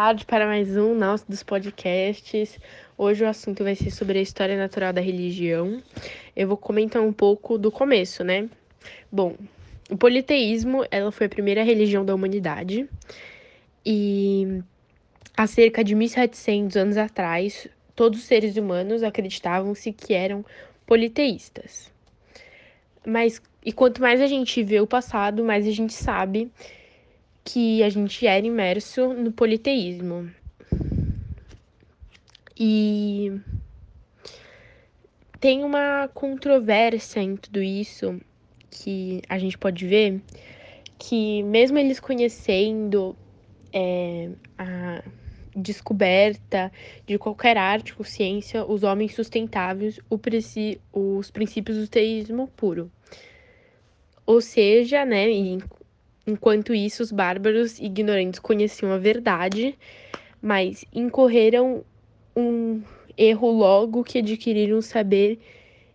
tarde para mais um nosso dos podcasts. Hoje o assunto vai ser sobre a história natural da religião. Eu vou comentar um pouco do começo, né? Bom, o politeísmo, ela foi a primeira religião da humanidade e há cerca de 1700 anos atrás, todos os seres humanos acreditavam-se que eram politeístas. Mas e quanto mais a gente vê o passado, mais a gente sabe que a gente era imerso no politeísmo. E tem uma controvérsia em tudo isso que a gente pode ver que mesmo eles conhecendo é, a descoberta de qualquer arte ou ciência, os homens sustentáveis, os princípios do teísmo puro. Ou seja, né, Enquanto isso, os bárbaros ignorantes conheciam a verdade, mas incorreram um erro logo que adquiriram saber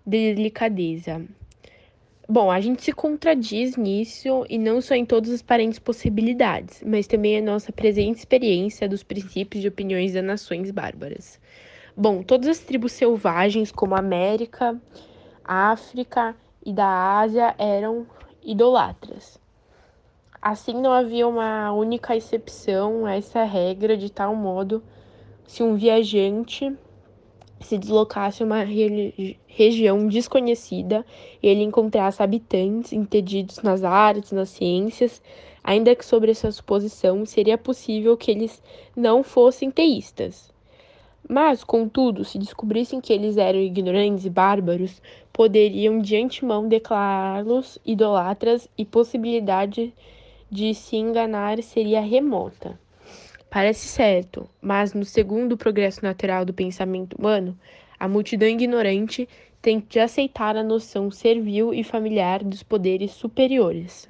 de delicadeza. Bom, a gente se contradiz nisso e não só em todas as aparentes possibilidades, mas também a nossa presente experiência dos princípios e opiniões das nações bárbaras. Bom, todas as tribos selvagens, como a América, África e da Ásia, eram idolatras. Assim, não havia uma única exceção a essa regra, de tal modo, se um viajante se deslocasse a uma região desconhecida e ele encontrasse habitantes entendidos nas artes, nas ciências, ainda que sobre essa suposição seria possível que eles não fossem teístas. Mas, contudo, se descobrissem que eles eram ignorantes e bárbaros, poderiam de antemão declará-los idolatras e possibilidade de se enganar seria remota. Parece certo, mas no segundo progresso natural do pensamento humano, a multidão ignorante tem de aceitar a noção servil e familiar dos poderes superiores.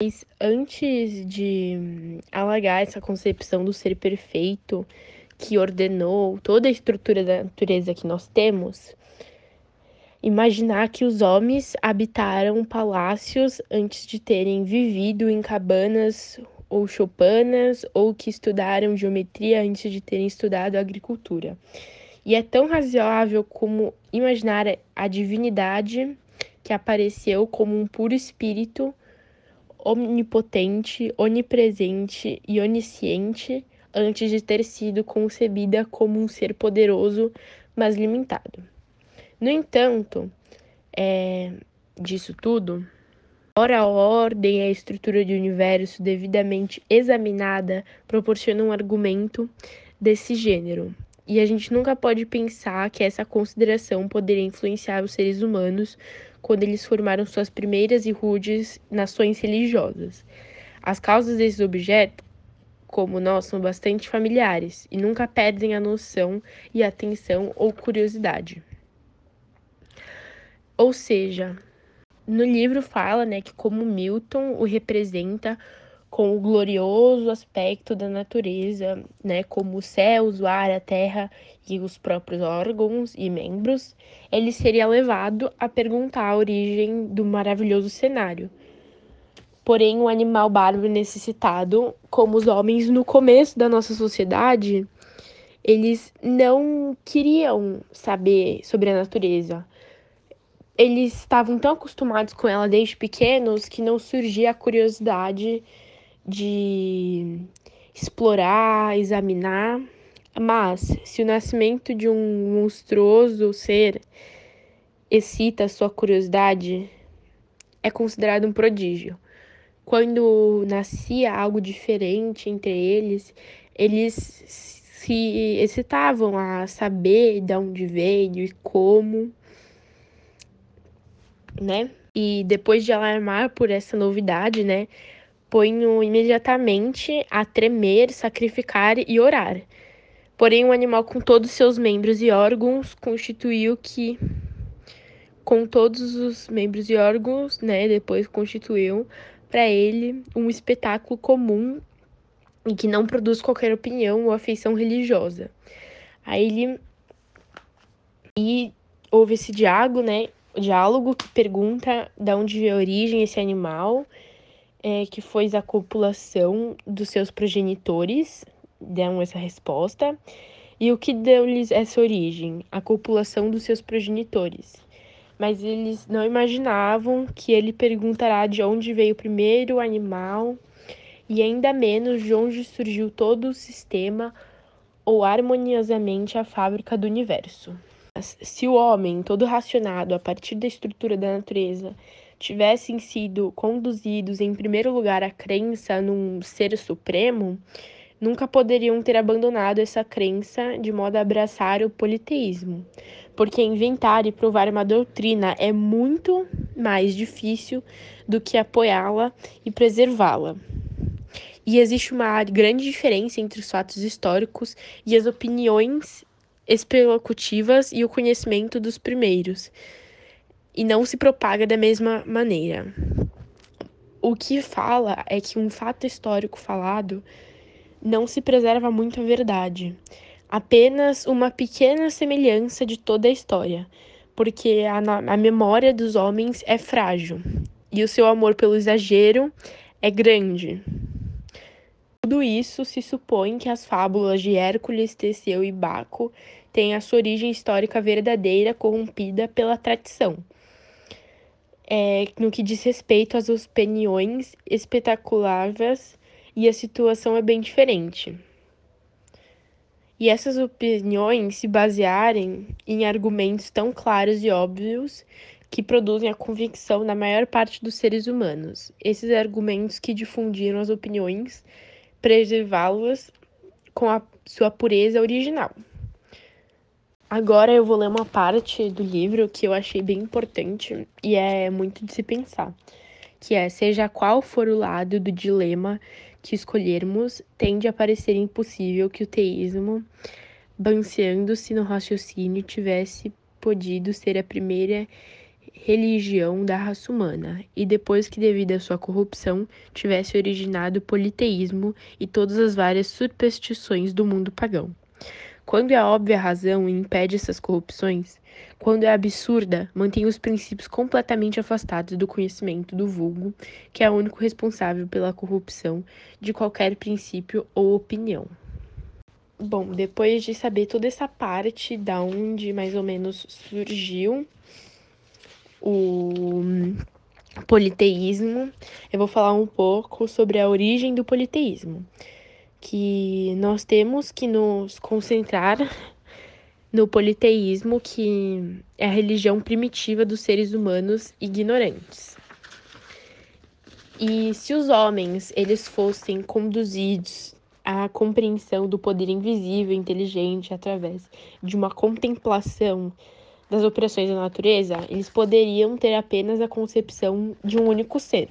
Mas antes de alagar essa concepção do ser perfeito que ordenou toda a estrutura da natureza que nós temos, imaginar que os homens habitaram palácios antes de terem vivido em cabanas ou choupanas, ou que estudaram geometria antes de terem estudado agricultura. E é tão razoável como imaginar a divindade que apareceu como um puro espírito onipotente, onipresente e onisciente antes de ter sido concebida como um ser poderoso, mas limitado. No entanto, é, disso tudo, ora a ordem e a estrutura do universo devidamente examinada proporciona um argumento desse gênero. E a gente nunca pode pensar que essa consideração poderia influenciar os seres humanos quando eles formaram suas primeiras e rudes nações religiosas. As causas desses objetos, como nós, são bastante familiares e nunca perdem a noção e atenção ou curiosidade. Ou seja, no livro fala, né, que como Milton o representa com o glorioso aspecto da natureza, né, como os céus, o ar, a terra e os próprios órgãos e membros, ele seria levado a perguntar a origem do maravilhoso cenário. Porém, o animal bárbaro necessitado, como os homens no começo da nossa sociedade, eles não queriam saber sobre a natureza eles estavam tão acostumados com ela desde pequenos que não surgia a curiosidade de explorar, examinar. Mas, se o nascimento de um monstruoso ser excita a sua curiosidade, é considerado um prodígio. Quando nascia algo diferente entre eles, eles se excitavam a saber de onde veio e como né? E depois de alarmar por essa novidade, né, ponho imediatamente a tremer, sacrificar e orar. Porém, o um animal com todos os seus membros e órgãos constituiu que com todos os membros e órgãos, né, depois constituiu para ele um espetáculo comum e que não produz qualquer opinião ou afeição religiosa. Aí ele e houve esse diálogo, né, diálogo que pergunta de onde veio a origem esse animal, é, que foi a copulação dos seus progenitores, dão essa resposta. E o que deu-lhes essa origem? A copulação dos seus progenitores. Mas eles não imaginavam que ele perguntará de onde veio o primeiro animal e ainda menos de onde surgiu todo o sistema ou harmoniosamente a fábrica do universo. Se o homem, todo racionado a partir da estrutura da natureza, tivessem sido conduzidos em primeiro lugar à crença num ser supremo, nunca poderiam ter abandonado essa crença de modo a abraçar o politeísmo, porque inventar e provar uma doutrina é muito mais difícil do que apoiá-la e preservá-la. E existe uma grande diferença entre os fatos históricos e as opiniões especulativas e o conhecimento dos primeiros, e não se propaga da mesma maneira. O que fala é que um fato histórico falado não se preserva muito a verdade, apenas uma pequena semelhança de toda a história, porque a, a memória dos homens é frágil e o seu amor pelo exagero é grande. Tudo isso se supõe que as fábulas de Hércules, Teseu e Baco têm a sua origem histórica verdadeira corrompida pela tradição. É, no que diz respeito às opiniões espetaculares, e a situação é bem diferente. E essas opiniões se basearem em argumentos tão claros e óbvios que produzem a convicção na maior parte dos seres humanos. Esses argumentos que difundiram as opiniões preservá-las com a sua pureza original. Agora eu vou ler uma parte do livro que eu achei bem importante e é muito de se pensar, que é seja qual for o lado do dilema que escolhermos, tende a parecer impossível que o teísmo, baseando-se no raciocínio, tivesse podido ser a primeira religião da raça humana, e depois que, devido à sua corrupção, tivesse originado o politeísmo e todas as várias superstições do mundo pagão. Quando é óbvia a razão e impede essas corrupções, quando é absurda, mantém os princípios completamente afastados do conhecimento do vulgo, que é o único responsável pela corrupção de qualquer princípio ou opinião. Bom, depois de saber toda essa parte da onde mais ou menos surgiu o politeísmo, eu vou falar um pouco sobre a origem do politeísmo, que nós temos que nos concentrar no politeísmo, que é a religião primitiva dos seres humanos ignorantes. E se os homens eles fossem conduzidos à compreensão do poder invisível e inteligente através de uma contemplação das operações da natureza, eles poderiam ter apenas a concepção de um único ser.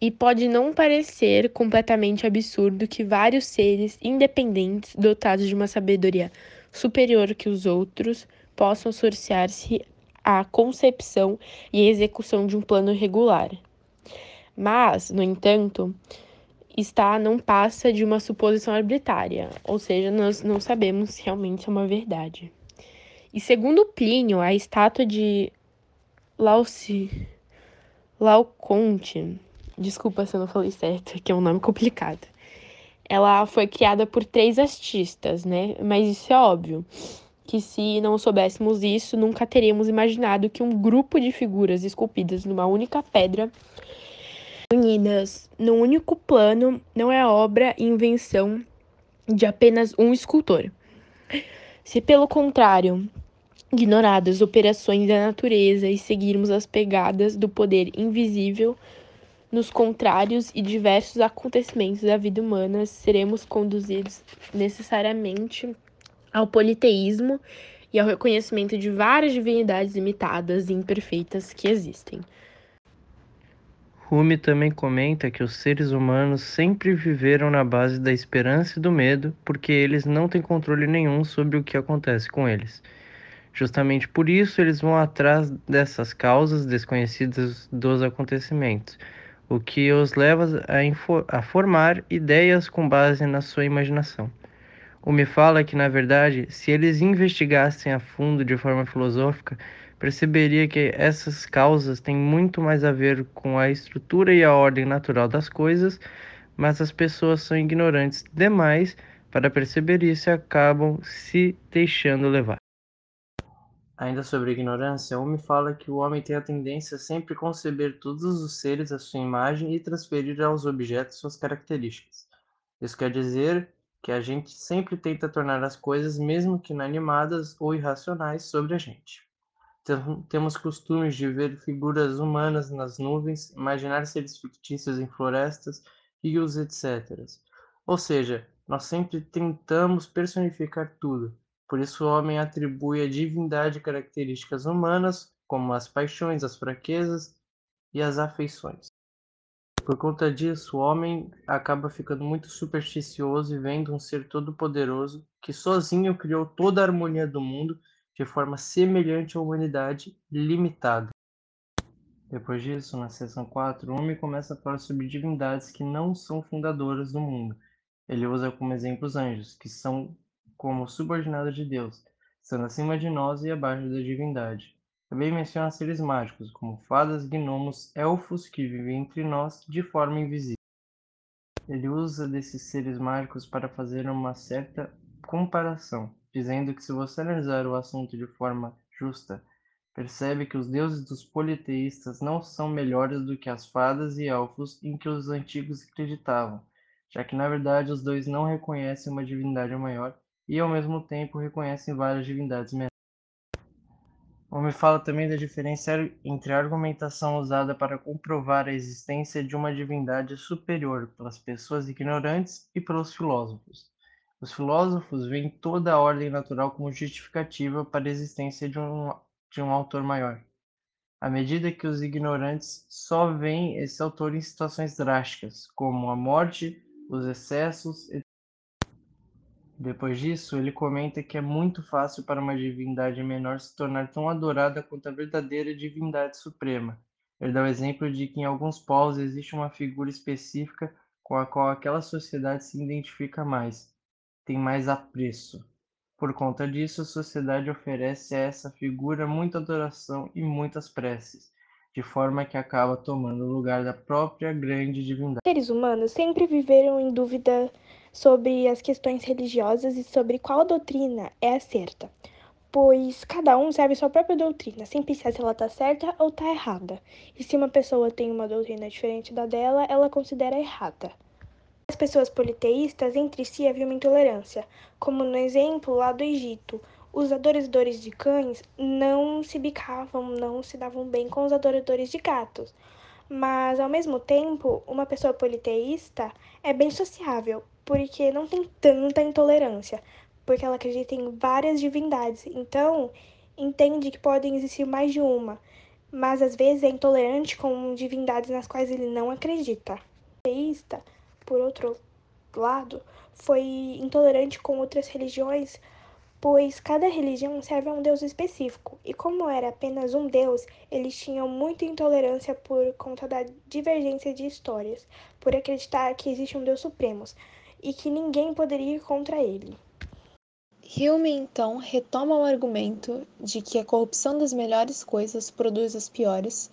E pode não parecer completamente absurdo que vários seres independentes, dotados de uma sabedoria superior que os outros, possam associar-se à concepção e execução de um plano regular. Mas, no entanto, está não passa de uma suposição arbitrária, ou seja, nós não sabemos se realmente é uma verdade. E segundo Plínio, a estátua de Lauci, Lauconte, desculpa se eu não falei certo, que é um nome complicado. Ela foi criada por três artistas, né? Mas isso é óbvio que se não soubéssemos isso, nunca teríamos imaginado que um grupo de figuras esculpidas numa única pedra, unidas num único plano, não é obra e invenção de apenas um escultor. Se pelo contrário, ignoradas operações da natureza e seguirmos as pegadas do poder invisível nos contrários e diversos acontecimentos da vida humana, seremos conduzidos necessariamente ao politeísmo e ao reconhecimento de várias divindades limitadas e imperfeitas que existem. Rumi também comenta que os seres humanos sempre viveram na base da esperança e do medo, porque eles não têm controle nenhum sobre o que acontece com eles. Justamente por isso, eles vão atrás dessas causas desconhecidas dos acontecimentos, o que os leva a, a formar ideias com base na sua imaginação. O me fala que, na verdade, se eles investigassem a fundo de forma filosófica, perceberia que essas causas têm muito mais a ver com a estrutura e a ordem natural das coisas mas as pessoas são ignorantes demais para perceber isso e acabam se deixando levar. Ainda sobre ignorância, Hume fala que o homem tem a tendência a sempre conceber todos os seres à sua imagem e transferir aos objetos suas características. Isso quer dizer que a gente sempre tenta tornar as coisas, mesmo que inanimadas ou irracionais, sobre a gente. Temos costumes de ver figuras humanas nas nuvens, imaginar seres fictícios em florestas, rios, etc. Ou seja, nós sempre tentamos personificar tudo. Por isso o homem atribui à divindade características humanas, como as paixões, as fraquezas e as afeições. Por conta disso, o homem acaba ficando muito supersticioso e vendo um ser todo-poderoso que sozinho criou toda a harmonia do mundo de forma semelhante à humanidade limitada. Depois disso, na seção 4, o homem começa a falar sobre divindades que não são fundadoras do mundo. Ele usa como exemplo os anjos, que são como subordinados de Deus, estando acima de nós e abaixo da divindade. Também menciona seres mágicos, como fadas, gnomos, elfos que vivem entre nós de forma invisível. Ele usa desses seres mágicos para fazer uma certa comparação, dizendo que se você analisar o assunto de forma justa, percebe que os deuses dos politeístas não são melhores do que as fadas e elfos em que os antigos acreditavam, já que na verdade os dois não reconhecem uma divindade maior e ao mesmo tempo reconhecem várias divindades menores. O me fala também da diferença entre a argumentação usada para comprovar a existência de uma divindade superior pelas pessoas ignorantes e pelos filósofos. Os filósofos veem toda a ordem natural como justificativa para a existência de um, de um autor maior, à medida que os ignorantes só veem esse autor em situações drásticas, como a morte, os excessos, depois disso, ele comenta que é muito fácil para uma divindade menor se tornar tão adorada quanto a verdadeira divindade suprema. Ele dá o exemplo de que em alguns povos existe uma figura específica com a qual aquela sociedade se identifica mais, tem mais apreço. Por conta disso, a sociedade oferece a essa figura muita adoração e muitas preces, de forma que acaba tomando o lugar da própria grande divindade. Seres humanos sempre viveram em dúvida sobre as questões religiosas e sobre qual doutrina é a certa, pois cada um serve sua própria doutrina, sem pensar se ela está certa ou está errada. E se uma pessoa tem uma doutrina diferente da dela, ela considera errada. As pessoas politeístas entre si havia uma intolerância, como no exemplo lá do Egito. Os adoradores de cães não se bicavam, não se davam bem com os adoradores de gatos. Mas, ao mesmo tempo, uma pessoa politeísta é bem sociável, porque não tem tanta intolerância, porque ela acredita em várias divindades. Então, entende que podem existir mais de uma, mas às vezes é intolerante com divindades nas quais ele não acredita. Teísta, por outro lado, foi intolerante com outras religiões pois cada religião serve a um deus específico, e como era apenas um deus, eles tinham muita intolerância por conta da divergência de histórias, por acreditar que existe um deus supremo e que ninguém poderia ir contra ele. Hume então retoma o argumento de que a corrupção das melhores coisas produz as piores,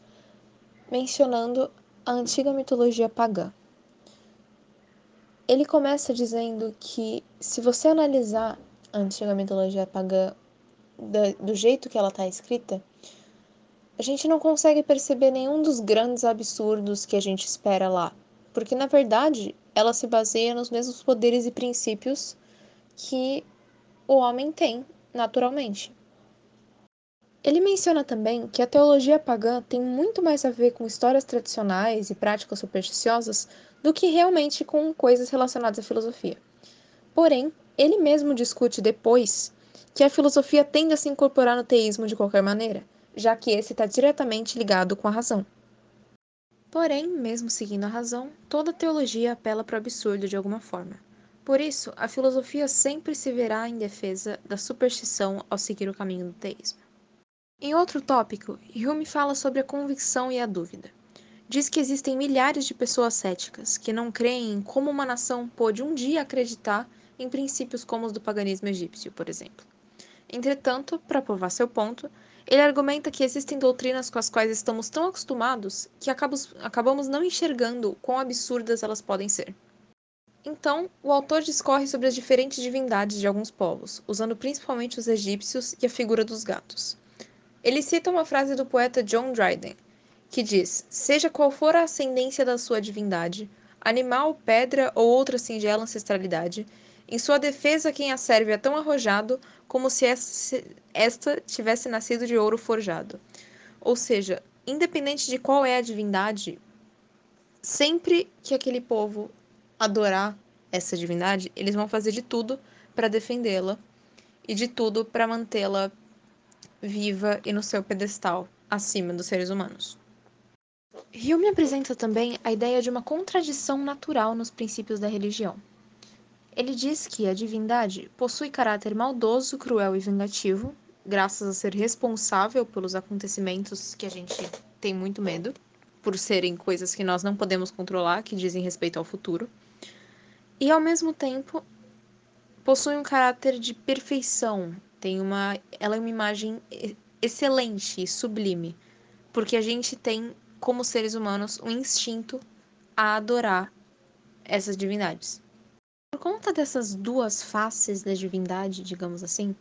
mencionando a antiga mitologia pagã. Ele começa dizendo que, se você analisar a antiga mitologia pagã do jeito que ela está escrita, a gente não consegue perceber nenhum dos grandes absurdos que a gente espera lá, porque na verdade ela se baseia nos mesmos poderes e princípios que o homem tem naturalmente. Ele menciona também que a teologia pagã tem muito mais a ver com histórias tradicionais e práticas supersticiosas do que realmente com coisas relacionadas à filosofia. Porém, ele mesmo discute depois que a filosofia tende a se incorporar no teísmo de qualquer maneira, já que esse está diretamente ligado com a razão. Porém, mesmo seguindo a razão, toda teologia apela para o absurdo de alguma forma. Por isso, a filosofia sempre se verá em defesa da superstição ao seguir o caminho do teísmo. Em outro tópico, Hume fala sobre a convicção e a dúvida. Diz que existem milhares de pessoas céticas que não creem em como uma nação pôde um dia acreditar em princípios como os do paganismo egípcio, por exemplo. Entretanto, para provar seu ponto, ele argumenta que existem doutrinas com as quais estamos tão acostumados que acabamos, acabamos não enxergando quão absurdas elas podem ser. Então, o autor discorre sobre as diferentes divindades de alguns povos, usando principalmente os egípcios e a figura dos gatos. Ele cita uma frase do poeta John Dryden, que diz: Seja qual for a ascendência da sua divindade, animal, pedra ou outra singela ancestralidade, em sua defesa quem a serve é tão arrojado como se esta tivesse nascido de ouro forjado. Ou seja, independente de qual é a divindade, sempre que aquele povo adorar essa divindade, eles vão fazer de tudo para defendê-la e de tudo para mantê-la viva e no seu pedestal acima dos seres humanos. Hume apresenta também a ideia de uma contradição natural nos princípios da religião. Ele diz que a divindade possui caráter maldoso, cruel e vingativo, graças a ser responsável pelos acontecimentos que a gente tem muito medo, por serem coisas que nós não podemos controlar, que dizem respeito ao futuro e ao mesmo tempo possui um caráter de perfeição. Tem uma, ela é uma imagem excelente e sublime, porque a gente tem como seres humanos um instinto a adorar essas divindades. Por conta dessas duas faces da divindade, digamos assim,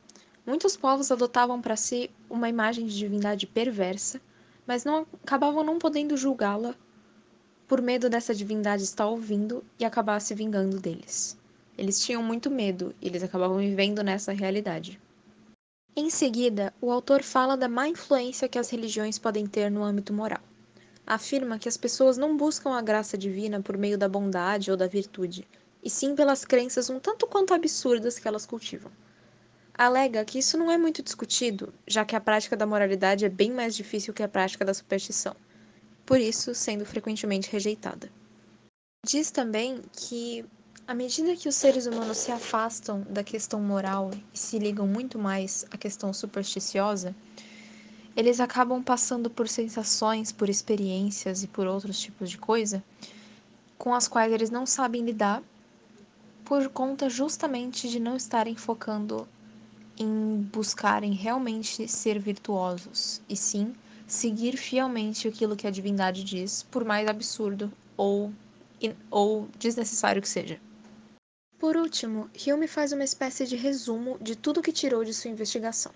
muitos povos adotavam para si uma imagem de divindade perversa, mas não acabavam não podendo julgá-la por medo dessa divindade estar ouvindo e acabar se vingando deles. Eles tinham muito medo e eles acabavam vivendo nessa realidade. Em seguida, o autor fala da má influência que as religiões podem ter no âmbito moral. Afirma que as pessoas não buscam a graça divina por meio da bondade ou da virtude, e sim pelas crenças um tanto quanto absurdas que elas cultivam. Alega que isso não é muito discutido, já que a prática da moralidade é bem mais difícil que a prática da superstição por isso sendo frequentemente rejeitada. Diz também que, à medida que os seres humanos se afastam da questão moral e se ligam muito mais à questão supersticiosa, eles acabam passando por sensações, por experiências e por outros tipos de coisa com as quais eles não sabem lidar por conta justamente de não estarem focando em buscarem realmente ser virtuosos, e sim seguir fielmente aquilo que a divindade diz, por mais absurdo ou, ou desnecessário que seja. Por último, Hume faz uma espécie de resumo de tudo que tirou de sua investigação.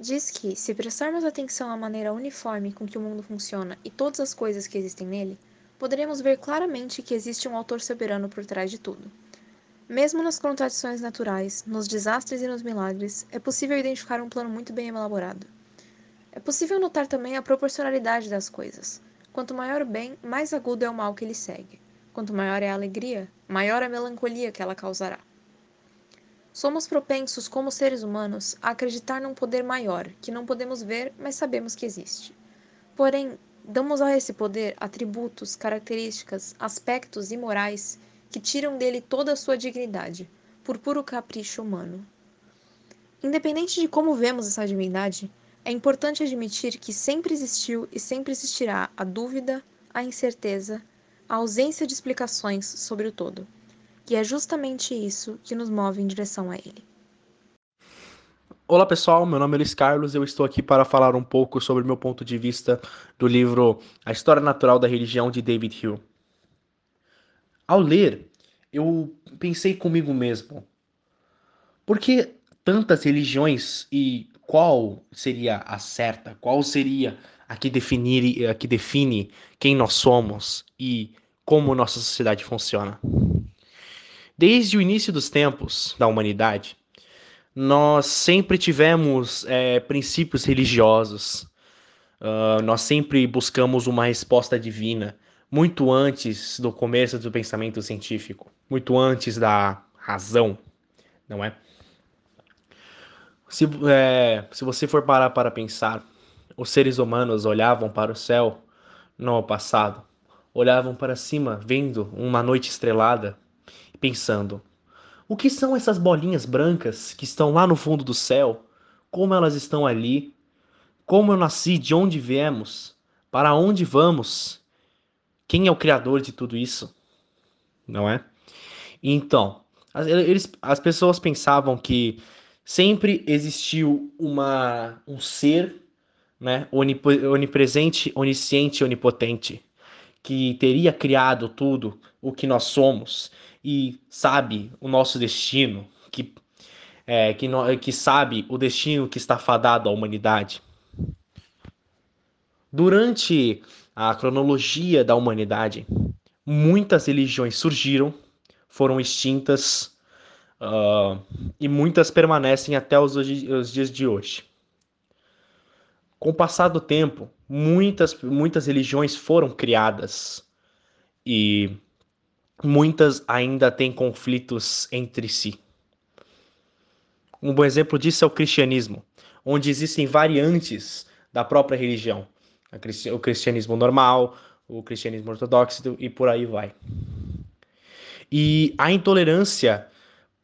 Diz que, se prestarmos atenção à maneira uniforme com que o mundo funciona e todas as coisas que existem nele, poderemos ver claramente que existe um autor soberano por trás de tudo. Mesmo nas contradições naturais, nos desastres e nos milagres, é possível identificar um plano muito bem elaborado. É possível notar também a proporcionalidade das coisas. Quanto maior o bem, mais agudo é o mal que ele segue. Quanto maior é a alegria, maior a melancolia que ela causará. Somos propensos, como seres humanos, a acreditar num poder maior, que não podemos ver, mas sabemos que existe. Porém, damos a esse poder atributos, características, aspectos imorais que tiram dele toda a sua dignidade, por puro capricho humano. Independente de como vemos essa divindade, é importante admitir que sempre existiu e sempre existirá a dúvida, a incerteza, a ausência de explicações sobre o todo. E é justamente isso que nos move em direção a ele. Olá pessoal, meu nome é Luiz Carlos e eu estou aqui para falar um pouco sobre meu ponto de vista do livro A História Natural da Religião de David Hume. Ao ler, eu pensei comigo mesmo, por que tantas religiões e qual seria a certa, qual seria a que, definir, a que define quem nós somos e como nossa sociedade funciona. Desde o início dos tempos da humanidade, nós sempre tivemos é, princípios religiosos, uh, nós sempre buscamos uma resposta divina, muito antes do começo do pensamento científico, muito antes da razão, não é? Se, é, se você for parar para pensar, os seres humanos olhavam para o céu no passado, olhavam para cima, vendo uma noite estrelada, pensando: o que são essas bolinhas brancas que estão lá no fundo do céu? Como elas estão ali? Como eu nasci? De onde viemos? Para onde vamos? Quem é o criador de tudo isso? Não é? Então, as, eles, as pessoas pensavam que sempre existiu uma, um ser né, onipresente, onisciente, onipotente, que teria criado tudo o que nós somos e sabe o nosso destino, que, é, que, no, que sabe o destino que está fadado à humanidade. Durante a cronologia da humanidade, muitas religiões surgiram, foram extintas uh, e muitas permanecem até os, os dias de hoje. Com o passar do tempo, muitas, muitas religiões foram criadas e muitas ainda têm conflitos entre si. Um bom exemplo disso é o cristianismo, onde existem variantes da própria religião. O cristianismo normal, o cristianismo ortodoxo e por aí vai. E a intolerância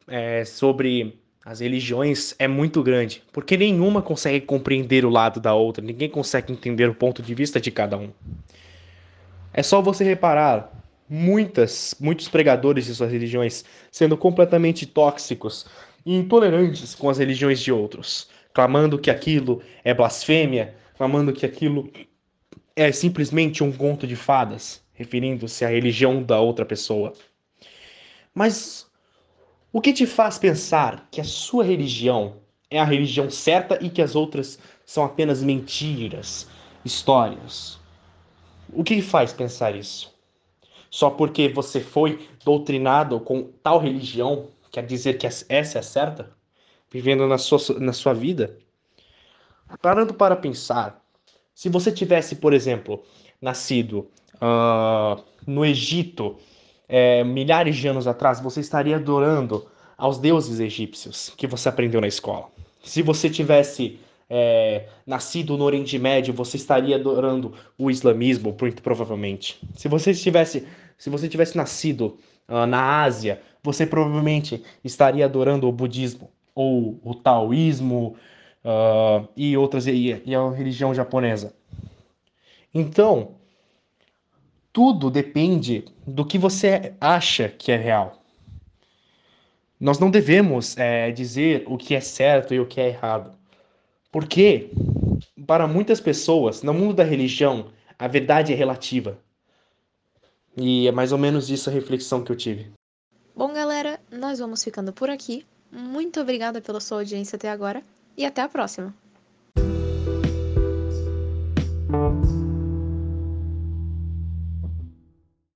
é, sobre as religiões é muito grande, porque nenhuma consegue compreender o lado da outra, ninguém consegue entender o ponto de vista de cada um. É só você reparar muitas, muitos pregadores de suas religiões sendo completamente tóxicos e intolerantes com as religiões de outros, clamando que aquilo é blasfêmia, clamando que aquilo é simplesmente um conto de fadas, referindo-se à religião da outra pessoa. Mas o que te faz pensar que a sua religião é a religião certa e que as outras são apenas mentiras, histórias? O que faz pensar isso? Só porque você foi doutrinado com tal religião quer dizer que essa é a certa? Vivendo na sua, na sua vida? Parando para pensar, se você tivesse, por exemplo, nascido uh, no Egito é, milhares de anos atrás, você estaria adorando aos deuses egípcios que você aprendeu na escola. Se você tivesse é, nascido no Oriente Médio, você estaria adorando o islamismo, muito provavelmente. Se você tivesse, se você tivesse nascido uh, na Ásia, você provavelmente estaria adorando o budismo ou o taoísmo uh, e outras e, e a religião japonesa. Então, tudo depende do que você acha que é real. Nós não devemos é, dizer o que é certo e o que é errado. Porque, para muitas pessoas, no mundo da religião, a verdade é relativa. E é mais ou menos isso a reflexão que eu tive. Bom, galera, nós vamos ficando por aqui. Muito obrigada pela sua audiência até agora e até a próxima.